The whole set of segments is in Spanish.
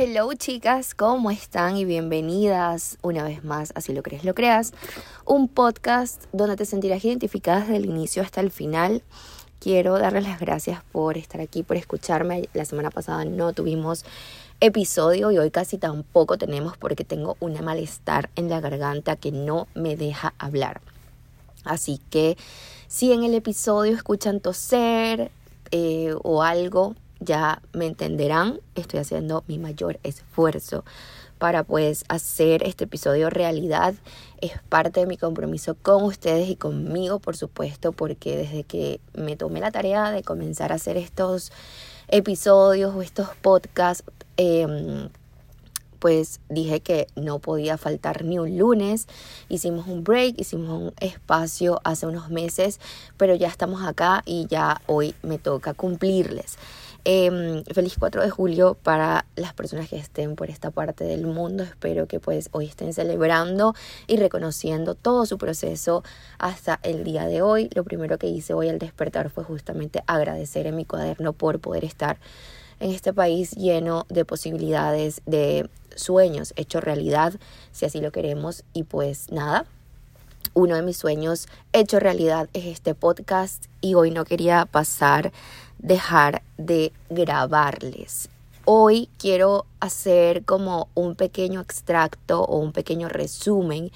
Hello chicas, ¿cómo están? Y bienvenidas una vez más a Si lo crees, lo creas, un podcast donde te sentirás identificada desde el inicio hasta el final. Quiero darles las gracias por estar aquí, por escucharme. La semana pasada no tuvimos episodio y hoy casi tampoco tenemos porque tengo un malestar en la garganta que no me deja hablar. Así que si en el episodio escuchan toser eh, o algo, ya me entenderán, estoy haciendo mi mayor esfuerzo para pues hacer este episodio realidad. Es parte de mi compromiso con ustedes y conmigo, por supuesto, porque desde que me tomé la tarea de comenzar a hacer estos episodios o estos podcasts, em, pues dije que no podía faltar ni un lunes. Hicimos un break, hicimos un espacio hace unos meses, pero ya estamos acá y ya hoy me toca cumplirles. Em, feliz 4 de julio para las personas que estén por esta parte del mundo. Espero que pues hoy estén celebrando y reconociendo todo su proceso hasta el día de hoy. Lo primero que hice hoy al despertar fue justamente agradecer en mi cuaderno por poder estar en este país lleno de posibilidades, de sueños hechos realidad, si así lo queremos. Y pues nada, uno de mis sueños hecho realidad es este podcast y hoy no quería pasar dejar de grabarles. Hoy quiero hacer como un pequeño extracto o un pequeño resumen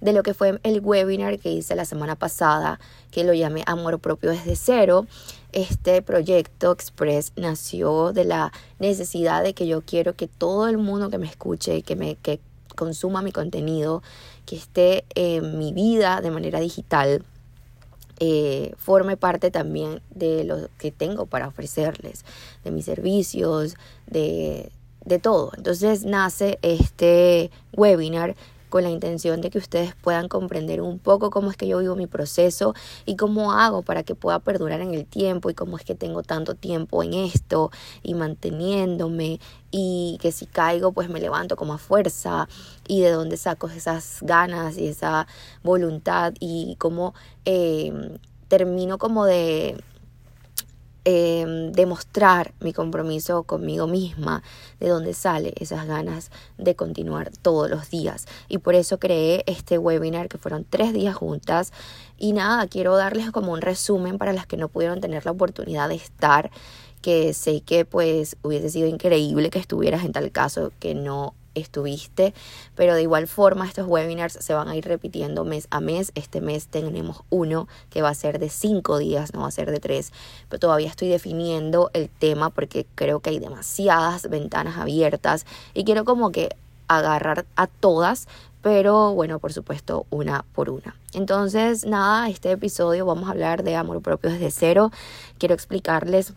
de lo que fue el webinar que hice la semana pasada, que lo llamé Amor Propio desde cero. Este proyecto Express nació de la necesidad de que yo quiero que todo el mundo que me escuche, que me que consuma mi contenido, que esté en mi vida de manera digital, eh, forme parte también de lo que tengo para ofrecerles, de mis servicios, de, de todo. Entonces nace este webinar con la intención de que ustedes puedan comprender un poco cómo es que yo vivo mi proceso y cómo hago para que pueda perdurar en el tiempo y cómo es que tengo tanto tiempo en esto y manteniéndome. Y que si caigo pues me levanto como a fuerza y de dónde saco esas ganas y esa voluntad y cómo eh, termino como de Em, demostrar mi compromiso conmigo misma, de dónde sale esas ganas de continuar todos los días. Y por eso creé este webinar que fueron tres días juntas. Y nada, quiero darles como un resumen para las que no pudieron tener la oportunidad de estar que sé que pues hubiese sido increíble que estuvieras en tal caso que no estuviste, pero de igual forma estos webinars se van a ir repitiendo mes a mes. Este mes tenemos uno que va a ser de cinco días, no va a ser de tres, pero todavía estoy definiendo el tema porque creo que hay demasiadas ventanas abiertas y quiero como que agarrar a todas, pero bueno, por supuesto, una por una. Entonces, nada, este episodio vamos a hablar de amor propio desde cero. Quiero explicarles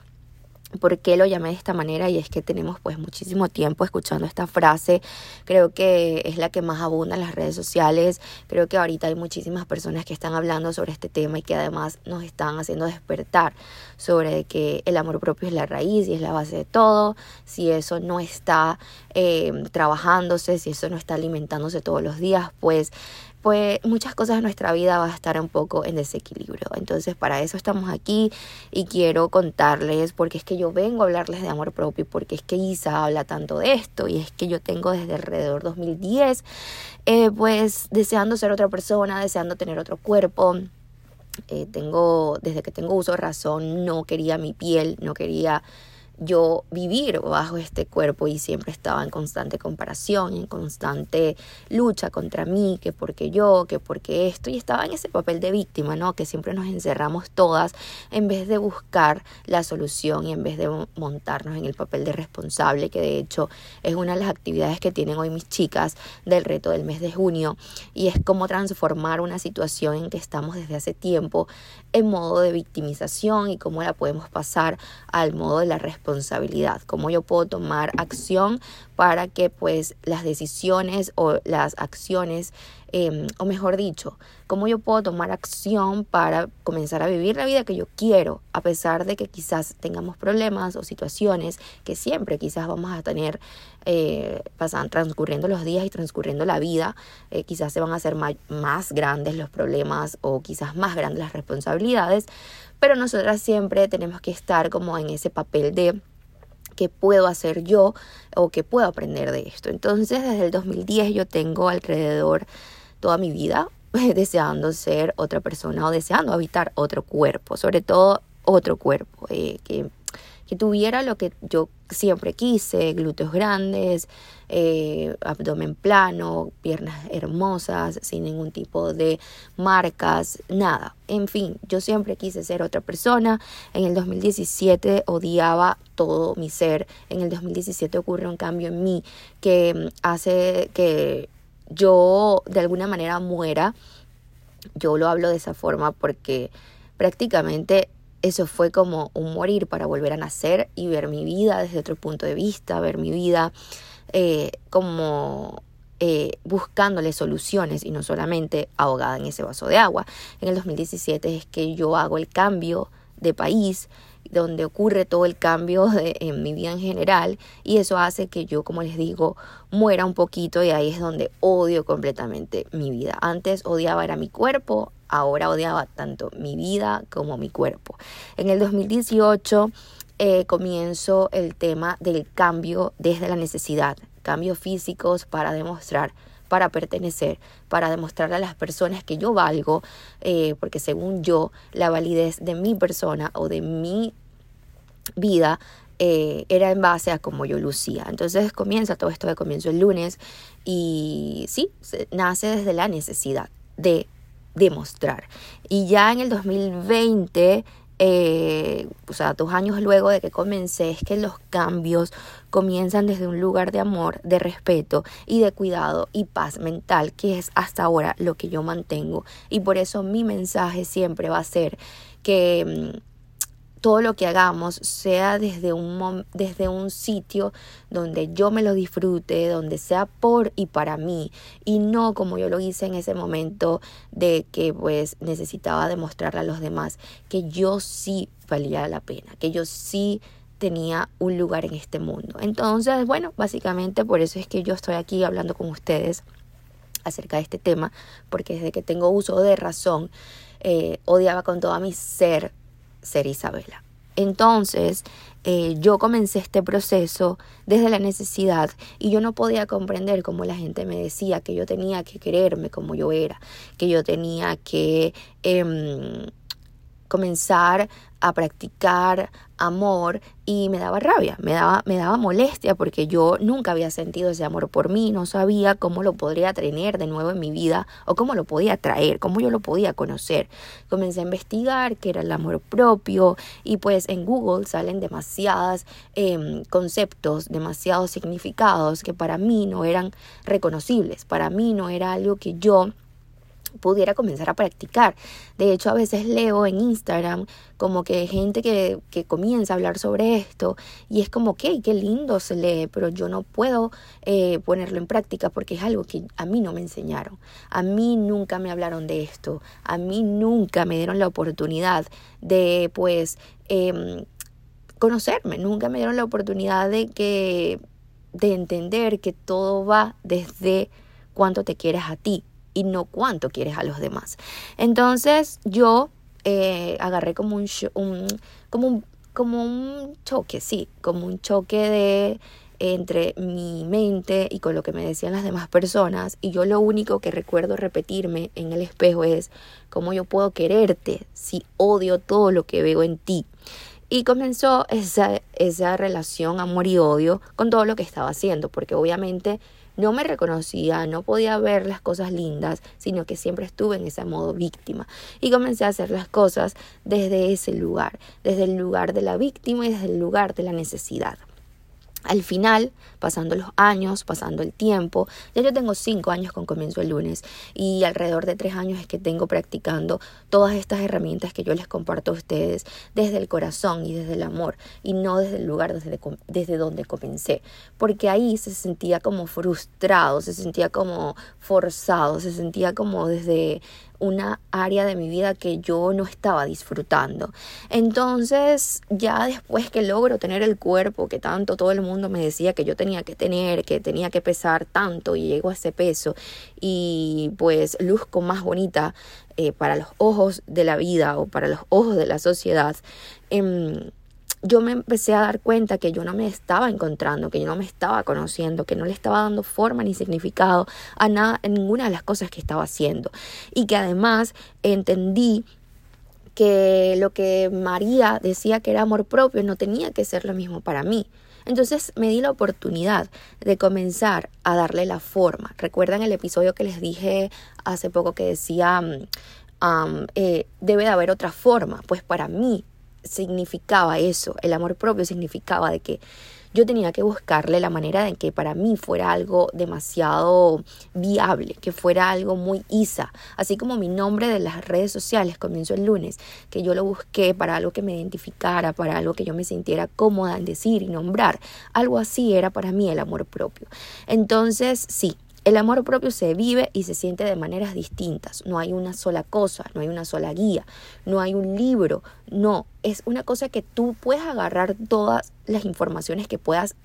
¿Por qué lo llamé de esta manera? Y es que tenemos pues muchísimo tiempo escuchando esta frase. Creo que es la que más abunda en las redes sociales. Creo que ahorita hay muchísimas personas que están hablando sobre este tema y que además nos están haciendo despertar sobre que el amor propio es la raíz y es la base de todo. Si eso no está eh, trabajándose, si eso no está alimentándose todos los días, pues pues muchas cosas de nuestra vida va a estar un poco en desequilibrio. Entonces para eso estamos aquí y quiero contarles porque es que yo vengo a hablarles de amor propio, porque es que Isa habla tanto de esto y es que yo tengo desde alrededor 2010 eh, pues deseando ser otra persona, deseando tener otro cuerpo. Eh, tengo, desde que tengo uso de razón, no quería mi piel, no quería yo vivir bajo este cuerpo y siempre estaba en constante comparación, en constante lucha contra mí, que porque yo, que porque esto, y estaba en ese papel de víctima, ¿no? Que siempre nos encerramos todas en vez de buscar la solución y en vez de montarnos en el papel de responsable, que de hecho es una de las actividades que tienen hoy mis chicas del reto del mes de junio, y es cómo transformar una situación en que estamos desde hace tiempo en modo de victimización y cómo la podemos pasar al modo de la responsabilidad, cómo yo puedo tomar acción para que pues las decisiones o las acciones, em, o mejor dicho, cómo yo puedo tomar acción para comenzar a vivir la vida que yo quiero, a pesar de que quizás tengamos problemas o situaciones que siempre quizás vamos a tener, eh, pasan, transcurriendo los días y transcurriendo la vida, eh, quizás se van a hacer más grandes los problemas o quizás más grandes las responsabilidades, pero nosotras siempre tenemos que estar como en ese papel de qué puedo hacer yo o qué puedo aprender de esto. Entonces, desde el 2010 yo tengo alrededor toda mi vida deseando ser otra persona o deseando habitar otro cuerpo, sobre todo otro cuerpo, eh, que, que, tuviera lo que yo siempre quise, glúteos grandes, eh, abdomen plano, piernas hermosas, sin ningún tipo de marcas, nada. En fin, yo siempre quise ser otra persona. En el 2017 odiaba todo mi ser. En el 2017 ocurre un cambio en mí que hace que yo de alguna manera muera. Yo lo hablo de esa forma porque prácticamente eso fue como un morir para volver a nacer y ver mi vida desde otro punto de vista, ver mi vida eh, como eh, buscándole soluciones y no solamente ahogada en ese vaso de agua. En el 2017 es que yo hago el cambio de país, donde ocurre todo el cambio en mi vida en general y eso hace que yo, como les digo, muera un poquito y ahí es donde odio completamente mi vida. Antes odiaba era mi cuerpo, ahora odiaba tanto mi vida como mi cuerpo. En el 2018 eh, comienzo el tema del cambio desde la necesidad, cambios físicos para demostrar para pertenecer, para demostrarle a las personas que yo valgo, eh, porque según yo, la validez de mi persona o de mi vida eh, era en base a cómo yo lucía. Entonces comienza todo esto de comienzo el lunes y sí, nace desde la necesidad de demostrar. Y ya en el 2020 eh, o sea, dos años luego de que comencé, es que los cambios comienzan desde un lugar de amor, de respeto y de cuidado y paz mental, que es hasta ahora lo que yo mantengo. Y por eso mi mensaje siempre va a ser que mm, todo lo que hagamos sea desde un, desde un sitio donde yo me lo disfrute, donde sea por y para mí y no como yo lo hice en ese momento de que pues necesitaba demostrarle a los demás que yo sí valía la pena, que yo sí tenía un lugar en este mundo. Entonces, bueno, básicamente por eso es que yo estoy aquí hablando con ustedes acerca de este tema, porque desde que tengo uso de razón, eh, odiaba con todo mi ser ser Isabela. Entonces, eh, yo comencé este proceso desde la necesidad y yo no podía comprender cómo la gente me decía que yo tenía que quererme como yo era, que yo tenía que em, comenzar a practicar amor y me daba rabia, me daba, me daba molestia porque yo nunca había sentido ese amor por mí, no sabía cómo lo podría tener de nuevo en mi vida o cómo lo podía traer, cómo yo lo podía conocer. Comencé a investigar qué era el amor propio y pues en Google salen demasiados em, conceptos, demasiados significados que para mí no eran reconocibles, para mí no era algo que yo pudiera comenzar a practicar. De hecho, a veces leo en Instagram como que gente que, que comienza a hablar sobre esto y es como, que qué lindo se lee, pero yo no puedo eh, ponerlo en práctica porque es algo que a mí no me enseñaron. A mí nunca me hablaron de esto. A mí nunca me dieron la oportunidad de, pues, eh, conocerme. Nunca me dieron la oportunidad de que de entender que todo va desde cuánto te quieres a ti, y no cuánto quieres a los demás. Entonces yo eh, agarré como un, un, como un como un choque, sí, como un choque de entre mi mente y con lo que me decían las demás personas y yo lo único que recuerdo repetirme en el espejo es cómo yo puedo quererte si odio todo lo que veo en ti. Y comenzó esa, esa relación amor y odio con todo lo que estaba haciendo, porque obviamente no me reconocía, no podía ver las cosas lindas, sino que siempre estuve en ese modo víctima. Y comencé a hacer las cosas desde ese lugar, desde el lugar de la víctima y desde el lugar de la necesidad. Al final, pasando los años, pasando el tiempo, ya yo tengo cinco años con comienzo el lunes y alrededor de tres años es que tengo practicando todas estas herramientas que yo les comparto a ustedes desde el corazón y desde el amor y no desde el lugar desde, desde donde comencé, porque ahí se sentía como frustrado, se sentía como forzado, se sentía como desde una área de mi vida que yo no estaba disfrutando. Entonces, ya después que logro tener el cuerpo que tanto todo el mundo me decía que yo tenía que tener, que tenía que pesar tanto y llego a ese peso y pues luzco más bonita eh, para los ojos de la vida o para los ojos de la sociedad, em, yo me empecé a dar cuenta que yo no me estaba encontrando, que yo no me estaba conociendo, que no le estaba dando forma ni significado a nada, ninguna de las cosas que estaba haciendo. Y que además entendí que lo que María decía que era amor propio no tenía que ser lo mismo para mí. Entonces me di la oportunidad de comenzar a darle la forma. ¿Recuerdan el episodio que les dije hace poco que decía, um, eh, debe de haber otra forma? Pues para mí significaba eso, el amor propio significaba de que yo tenía que buscarle la manera de que para mí fuera algo demasiado viable, que fuera algo muy isa, así como mi nombre de las redes sociales comienzo el lunes, que yo lo busqué para algo que me identificara, para algo que yo me sintiera cómoda en decir y nombrar, algo así era para mí el amor propio. Entonces, sí, el amor propio se vive y se siente de maneras distintas. No hay una sola cosa, no hay una sola guía, no hay un libro. No, es una cosa que tú puedes agarrar todas las informaciones que puedas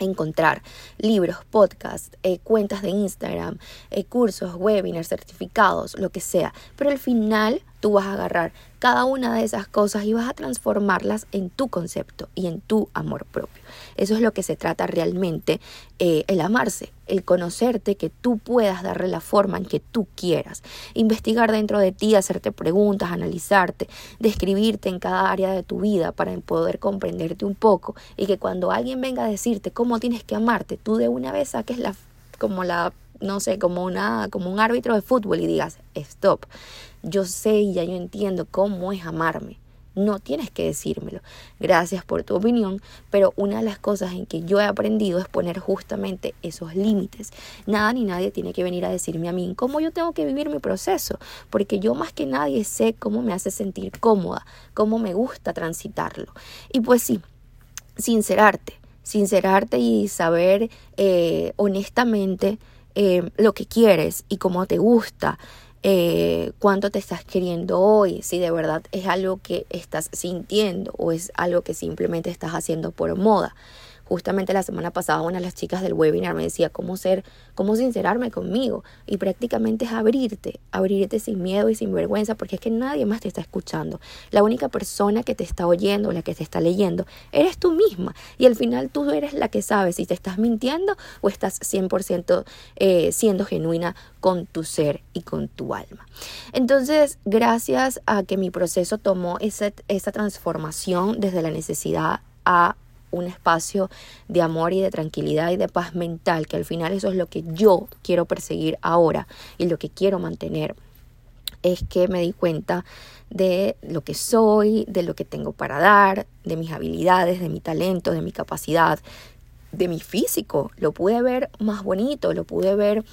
encontrar libros, podcasts, eh, cuentas de Instagram, eh, cursos, webinars, certificados, lo que sea. Pero al final tú vas a agarrar cada una de esas cosas y vas a transformarlas en tu concepto y en tu amor propio. Eso es lo que se trata realmente, eh, el amarse, el conocerte, que tú puedas darle la forma en que tú quieras. Investigar dentro de ti, hacerte preguntas, analizarte, describirte en cada área de tu vida para poder comprenderte un poco y que cuando alguien venga a decirte cómo tienes que amarte, tú de una vez saques la como la no sé, como una como un árbitro de fútbol y digas, "Stop. Yo sé y ya yo entiendo cómo es amarme." No tienes que decírmelo. Gracias por tu opinión, pero una de las cosas en que yo he aprendido es poner justamente esos límites. Nada ni nadie tiene que venir a decirme a mí cómo yo tengo que vivir mi proceso, porque yo más que nadie sé cómo me hace sentir cómoda, cómo me gusta transitarlo. Y pues sí, sincerarte, sincerarte y saber eh, honestamente eh, lo que quieres y cómo te gusta eh, cuánto te estás queriendo hoy, si de verdad es algo que estás sintiendo o es algo que simplemente estás haciendo por moda. Justamente la semana pasada una de las chicas del webinar me decía cómo ser, cómo sincerarme conmigo y prácticamente es abrirte, abrirte sin miedo y sin vergüenza porque es que nadie más te está escuchando. La única persona que te está oyendo, la que te está leyendo, eres tú misma y al final tú eres la que sabe si te estás mintiendo o estás 100% eh, siendo genuina con tu ser y con tu alma. Entonces, gracias a que mi proceso tomó esa, esa transformación desde la necesidad a un espacio de amor y de tranquilidad y de paz mental, que al final eso es lo que yo quiero perseguir ahora y lo que quiero mantener, es que me di cuenta de lo que soy, de lo que tengo para dar, de mis habilidades, de mi talento, de mi capacidad, de mi físico. Lo pude ver más bonito, lo pude ver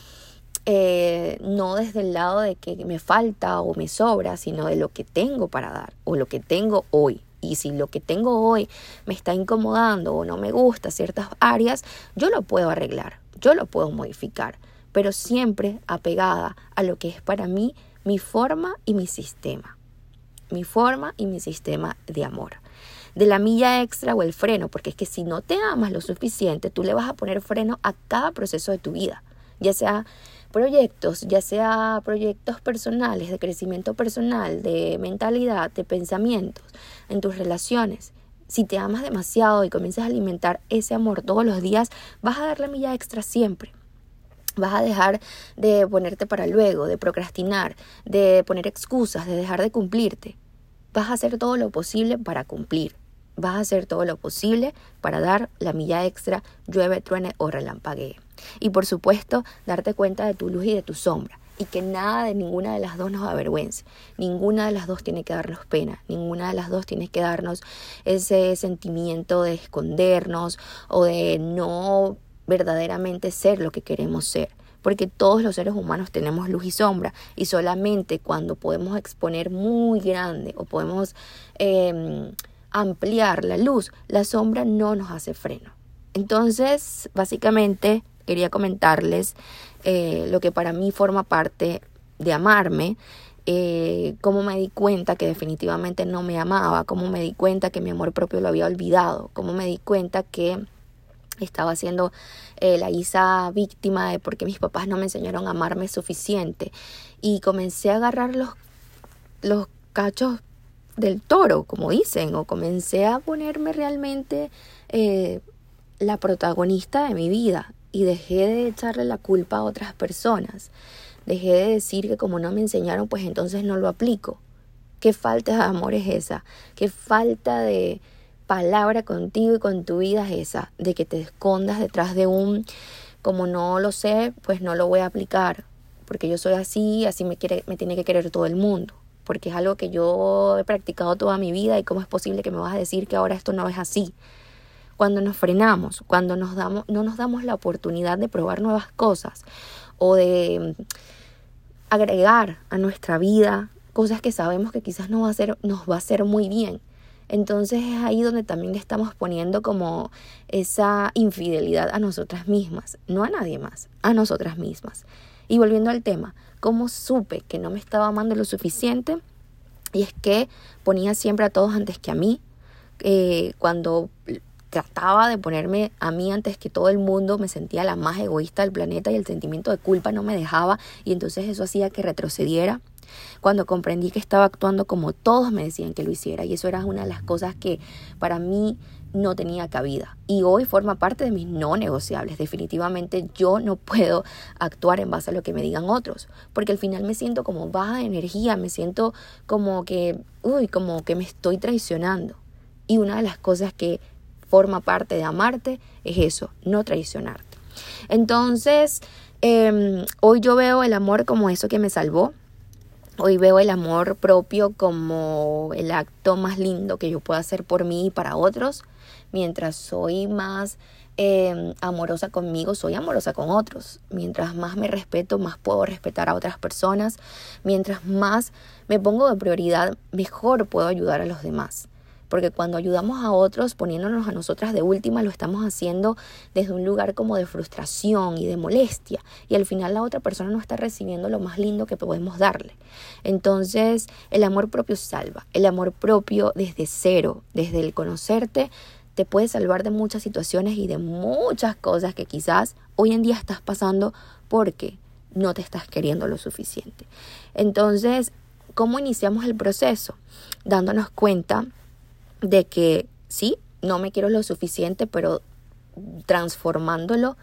eh, no desde el lado de que me falta o me sobra, sino de lo que tengo para dar o lo que tengo hoy. Y si lo que tengo hoy me está incomodando o no me gusta ciertas áreas, yo lo puedo arreglar, yo lo puedo modificar, pero siempre apegada a lo que es para mí mi forma y mi sistema. Mi forma y mi sistema de amor. De la milla extra o el freno, porque es que si no te amas lo suficiente, tú le vas a poner freno a cada proceso de tu vida, ya sea proyectos, ya sea proyectos personales, de crecimiento personal, de mentalidad, de pensamientos, en tus relaciones. Si te amas demasiado y comienzas a alimentar ese amor todos los días, vas a dar la milla extra siempre. Vas a dejar de ponerte para luego, de procrastinar, de poner excusas, de dejar de cumplirte. Vas a hacer todo lo posible para cumplir. Vas a hacer todo lo posible para dar la milla extra, llueve, truene o relampaguee. Y por supuesto, darte cuenta de tu luz y de tu sombra. Y que nada de ninguna de las dos nos avergüence. Ninguna de las dos tiene que darnos pena. Ninguna de las dos tiene que darnos ese sentimiento de escondernos o de no verdaderamente ser lo que queremos ser porque todos los seres humanos tenemos luz y sombra y solamente cuando podemos exponer muy grande o podemos em, ampliar la luz, la sombra no nos hace freno. Entonces, básicamente, quería comentarles eh, lo que para mí forma parte de amarme, eh, cómo me di cuenta que definitivamente no me amaba, cómo me di cuenta que mi amor propio lo había olvidado, cómo me di cuenta que estaba siendo eh, la Isa víctima de porque mis papás no me enseñaron a amarme suficiente. Y comencé a agarrar los, los cachos del toro, como dicen, o comencé a ponerme realmente la protagonista de mi vida y dejé de echarle la culpa a otras personas. Dejé de decir que como no me enseñaron, pues entonces no lo aplico. ¿Qué falta de amor es esa? ¿Qué falta de palabra contigo y con tu vida es esa? De que te escondas detrás de un, como no lo sé, pues no lo voy a aplicar, porque yo soy así, así me, quiere, me tiene que querer todo el mundo, porque es algo que yo he practicado toda mi vida y cómo es posible que me vas a decir que ahora esto no es así cuando nos frenamos, cuando nos damos, no nos damos la oportunidad de probar nuevas cosas o de mm, agregar a nuestra vida cosas que sabemos que quizás no va a ser, nos va a hacer muy bien. Entonces es ahí donde también le estamos poniendo como esa infidelidad a nosotras mismas, no a nadie más, a nosotras mismas. Y volviendo al tema, ¿cómo supe que no me estaba amando lo suficiente? Y es que ponía siempre a todos antes que a mí. Eh, cuando trataba de ponerme a mí antes que todo el mundo, me sentía la más egoísta del planeta y el sentimiento de culpa no me dejaba y entonces eso hacía que retrocediera. Cuando comprendí que estaba actuando como todos me decían que lo hiciera y eso era una de las cosas que para mí no tenía cabida y hoy forma parte de mis no negociables. Definitivamente yo no puedo actuar en base a lo que me digan otros, porque al final me siento como baja de energía, me siento como que, uy, como que me estoy traicionando. Y una de las cosas que forma parte de amarte es eso, no traicionarte. Entonces, em, hoy yo veo el amor como eso que me salvó. Hoy veo el amor propio como el acto más lindo que yo puedo hacer por mí y para otros. Mientras soy más em, amorosa conmigo, soy amorosa con otros. Mientras más me respeto, más puedo respetar a otras personas. Mientras más me pongo de prioridad, mejor puedo ayudar a los demás porque cuando ayudamos a otros poniéndonos a nosotras de última, lo estamos haciendo desde un lugar como de frustración y de molestia, y al final la otra persona no está recibiendo lo más lindo que podemos darle. Entonces, el amor propio salva, el amor propio desde cero, desde el conocerte, te puede salvar de muchas situaciones y de muchas cosas que quizás hoy en día estás pasando porque no te estás queriendo lo suficiente. Entonces, ¿cómo iniciamos el proceso? Dándonos cuenta de que sí, no me quiero lo suficiente, pero transformándolo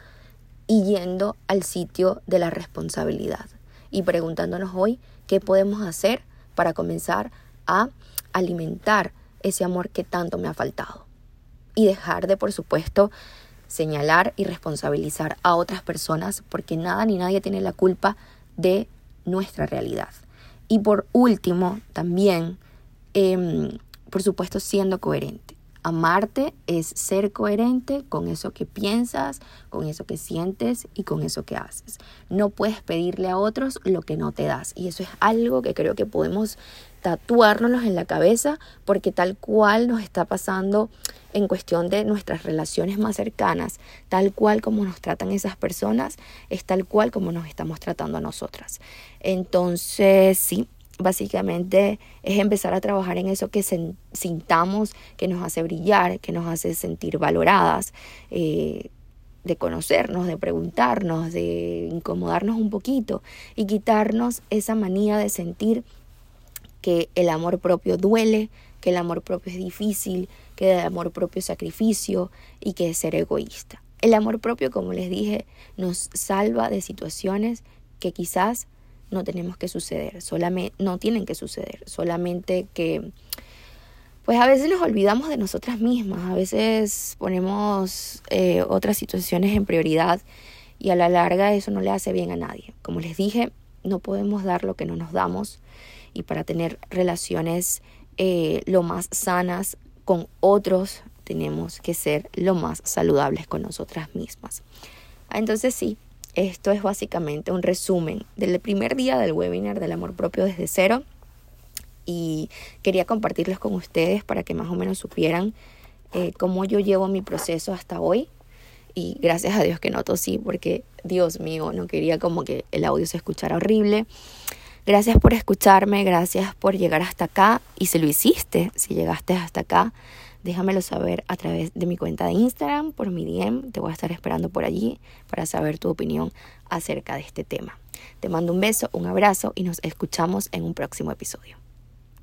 y yendo al sitio de la responsabilidad y preguntándonos hoy qué podemos hacer para comenzar a alimentar ese amor que tanto me ha faltado y dejar de, por supuesto, señalar y responsabilizar a otras personas porque nada ni nadie tiene la culpa de nuestra realidad. Y por último, también eh, por supuesto siendo coherente. Amarte es ser coherente con eso que piensas, con eso que sientes y con eso que haces. No puedes pedirle a otros lo que no te das. Y eso es algo que creo que podemos tatuárnoslos en la cabeza porque tal cual nos está pasando en cuestión de nuestras relaciones más cercanas, tal cual como nos tratan esas personas, es tal cual como nos estamos tratando a nosotras. Entonces, sí, básicamente es empezar a trabajar en eso que sintamos, que nos hace brillar, que nos hace sentir valoradas, eh, de conocernos, de preguntarnos, de incomodarnos un poquito y quitarnos esa manía de sentir que el amor propio duele, que el amor propio es difícil, que el amor propio es sacrificio y que es ser egoísta. El amor propio, como les dije, nos salva de situaciones que quizás no tenemos que suceder, solamente, no tienen que suceder, solamente que pues a veces nos olvidamos de nosotras mismas, a veces ponemos eh, otras situaciones en prioridad y a la larga eso no le hace bien a nadie. Como les dije, no podemos dar lo que no nos damos y para tener relaciones eh, lo más sanas con otros tenemos que ser lo más saludables con nosotras mismas. Entonces sí, esto es básicamente un resumen del primer día del webinar del amor propio desde cero. Y quería compartirles con ustedes para que más o menos supieran eh, cómo yo llevo mi proceso hasta hoy. Y gracias a Dios que no tosí porque Dios mío no quería como que el audio se escuchara horrible. Gracias por escucharme, gracias por llegar hasta acá. Y si lo hiciste, si llegaste hasta acá, déjamelo saber a través de mi cuenta de Instagram, por mi DM. Te voy a estar esperando por allí para saber tu opinión acerca de este tema. Te mando un beso, un abrazo y nos escuchamos en un próximo episodio.